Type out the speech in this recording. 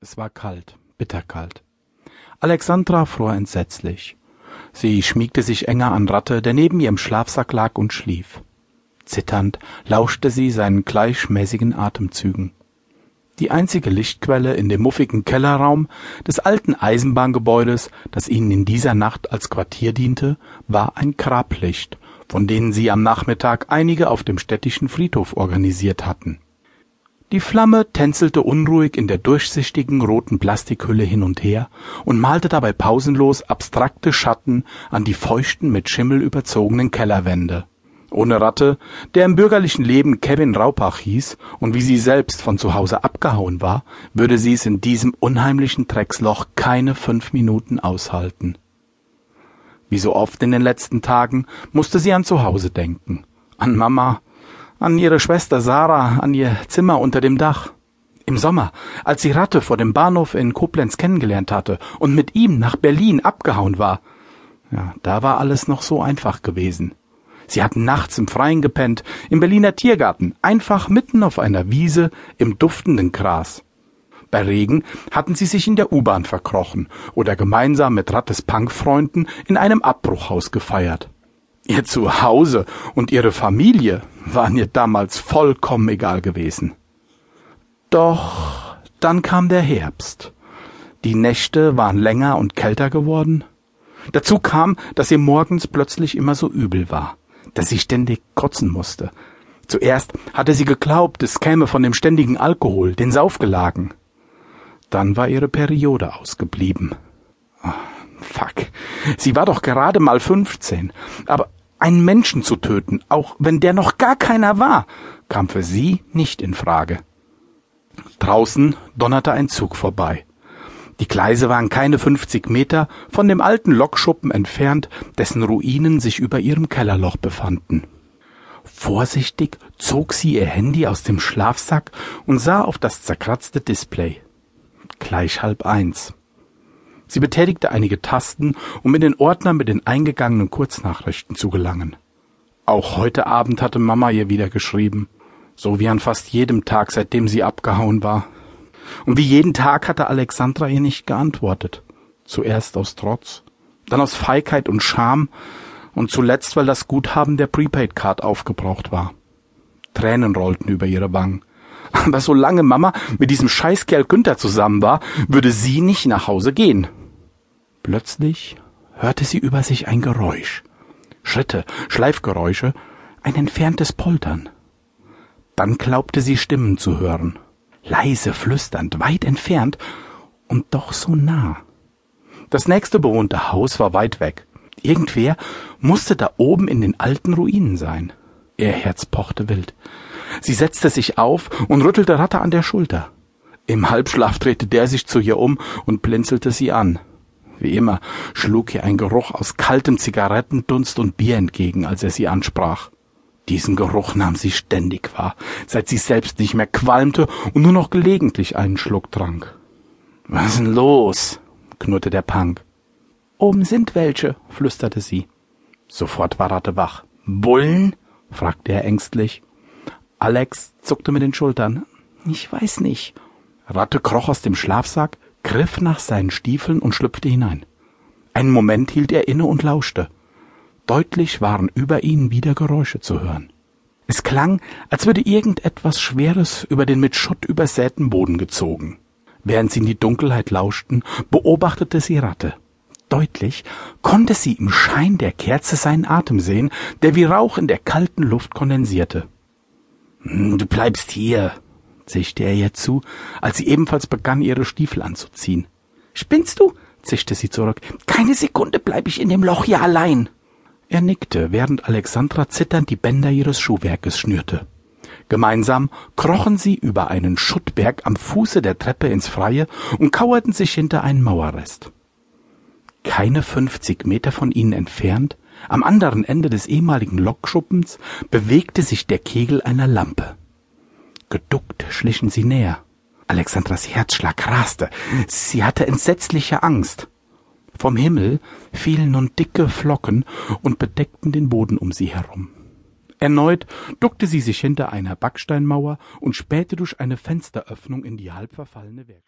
Es war kalt, bitterkalt. Alexandra fror entsetzlich. Sie schmiegte sich enger an Ratte, der neben ihrem Schlafsack lag und schlief. Zitternd lauschte sie seinen gleichmäßigen Atemzügen. Die einzige Lichtquelle in dem muffigen Kellerraum des alten Eisenbahngebäudes, das ihnen in dieser Nacht als Quartier diente, war ein Grablicht, von denen sie am Nachmittag einige auf dem städtischen Friedhof organisiert hatten. Die Flamme tänzelte unruhig in der durchsichtigen roten Plastikhülle hin und her und malte dabei pausenlos abstrakte Schatten an die feuchten, mit Schimmel überzogenen Kellerwände. Ohne Ratte, der im bürgerlichen Leben Kevin Raupach hieß und wie sie selbst von zu Hause abgehauen war, würde sie es in diesem unheimlichen Drecksloch keine fünf Minuten aushalten. Wie so oft in den letzten Tagen musste sie an zu Hause denken. An Mama, an ihre Schwester Sarah, an ihr Zimmer unter dem Dach. Im Sommer, als sie Ratte vor dem Bahnhof in Koblenz kennengelernt hatte und mit ihm nach Berlin abgehauen war. Ja, da war alles noch so einfach gewesen. Sie hatten nachts im Freien gepennt, im Berliner Tiergarten, einfach mitten auf einer Wiese im duftenden Gras. Bei Regen hatten sie sich in der U-Bahn verkrochen oder gemeinsam mit Rattes Punkfreunden in einem Abbruchhaus gefeiert. Ihr Zuhause und ihre Familie waren ihr damals vollkommen egal gewesen. Doch dann kam der Herbst. Die Nächte waren länger und kälter geworden. Dazu kam, dass ihr morgens plötzlich immer so übel war, dass sie ständig kotzen musste. Zuerst hatte sie geglaubt, es käme von dem ständigen Alkohol, den Saufgelagen. Dann war ihre Periode ausgeblieben. Oh, fuck. Sie war doch gerade mal fünfzehn. Aber einen Menschen zu töten, auch wenn der noch gar keiner war, kam für sie nicht in Frage. Draußen donnerte ein Zug vorbei. Die Gleise waren keine fünfzig Meter von dem alten Lokschuppen entfernt, dessen Ruinen sich über ihrem Kellerloch befanden. Vorsichtig zog sie ihr Handy aus dem Schlafsack und sah auf das zerkratzte Display. Gleich halb eins. Sie betätigte einige Tasten, um in den Ordner mit den eingegangenen Kurznachrichten zu gelangen. Auch heute Abend hatte Mama ihr wieder geschrieben, so wie an fast jedem Tag, seitdem sie abgehauen war. Und wie jeden Tag hatte Alexandra ihr nicht geantwortet. Zuerst aus Trotz, dann aus Feigheit und Scham und zuletzt, weil das Guthaben der Prepaid-Card aufgebraucht war. Tränen rollten über ihre Wangen. Aber solange Mama mit diesem Scheißkerl Günther zusammen war, würde sie nicht nach Hause gehen. Plötzlich hörte sie über sich ein Geräusch. Schritte, Schleifgeräusche, ein entferntes Poltern. Dann glaubte sie Stimmen zu hören. Leise, flüsternd, weit entfernt und doch so nah. Das nächste bewohnte Haus war weit weg. Irgendwer musste da oben in den alten Ruinen sein. Ihr Herz pochte wild. Sie setzte sich auf und rüttelte Ratte an der Schulter. Im Halbschlaf drehte der sich zu ihr um und blinzelte sie an. Wie immer schlug ihr ein Geruch aus kaltem Zigarettendunst und Bier entgegen, als er sie ansprach. Diesen Geruch nahm sie ständig wahr, seit sie selbst nicht mehr qualmte und nur noch gelegentlich einen Schluck trank. Was denn los? knurrte der Punk. Oben sind welche, flüsterte sie. Sofort war Ratte wach. Bullen? fragte er ängstlich. Alex zuckte mit den Schultern. Ich weiß nicht. Ratte kroch aus dem Schlafsack, griff nach seinen Stiefeln und schlüpfte hinein. Einen Moment hielt er inne und lauschte. Deutlich waren über ihnen wieder Geräusche zu hören. Es klang, als würde irgendetwas Schweres über den mit Schutt übersäten Boden gezogen. Während sie in die Dunkelheit lauschten, beobachtete sie Ratte. Deutlich konnte sie im Schein der Kerze seinen Atem sehen, der wie Rauch in der kalten Luft kondensierte. Hm, du bleibst hier, zischte er ihr zu, als sie ebenfalls begann, ihre Stiefel anzuziehen. Spinnst du? zischte sie zurück. Keine Sekunde bleib ich in dem Loch hier allein. Er nickte, während Alexandra zitternd die Bänder ihres Schuhwerkes schnürte. Gemeinsam krochen sie über einen Schuttberg am Fuße der Treppe ins Freie und kauerten sich hinter einen Mauerrest. Keine fünfzig Meter von ihnen entfernt, am anderen Ende des ehemaligen Lokschuppens, bewegte sich der Kegel einer Lampe. Geduckt schlichen sie näher. Alexandras Herzschlag raste. Sie hatte entsetzliche Angst. Vom Himmel fielen nun dicke Flocken und bedeckten den Boden um sie herum. Erneut duckte sie sich hinter einer Backsteinmauer und spähte durch eine Fensteröffnung in die halb verfallene Werkstatt.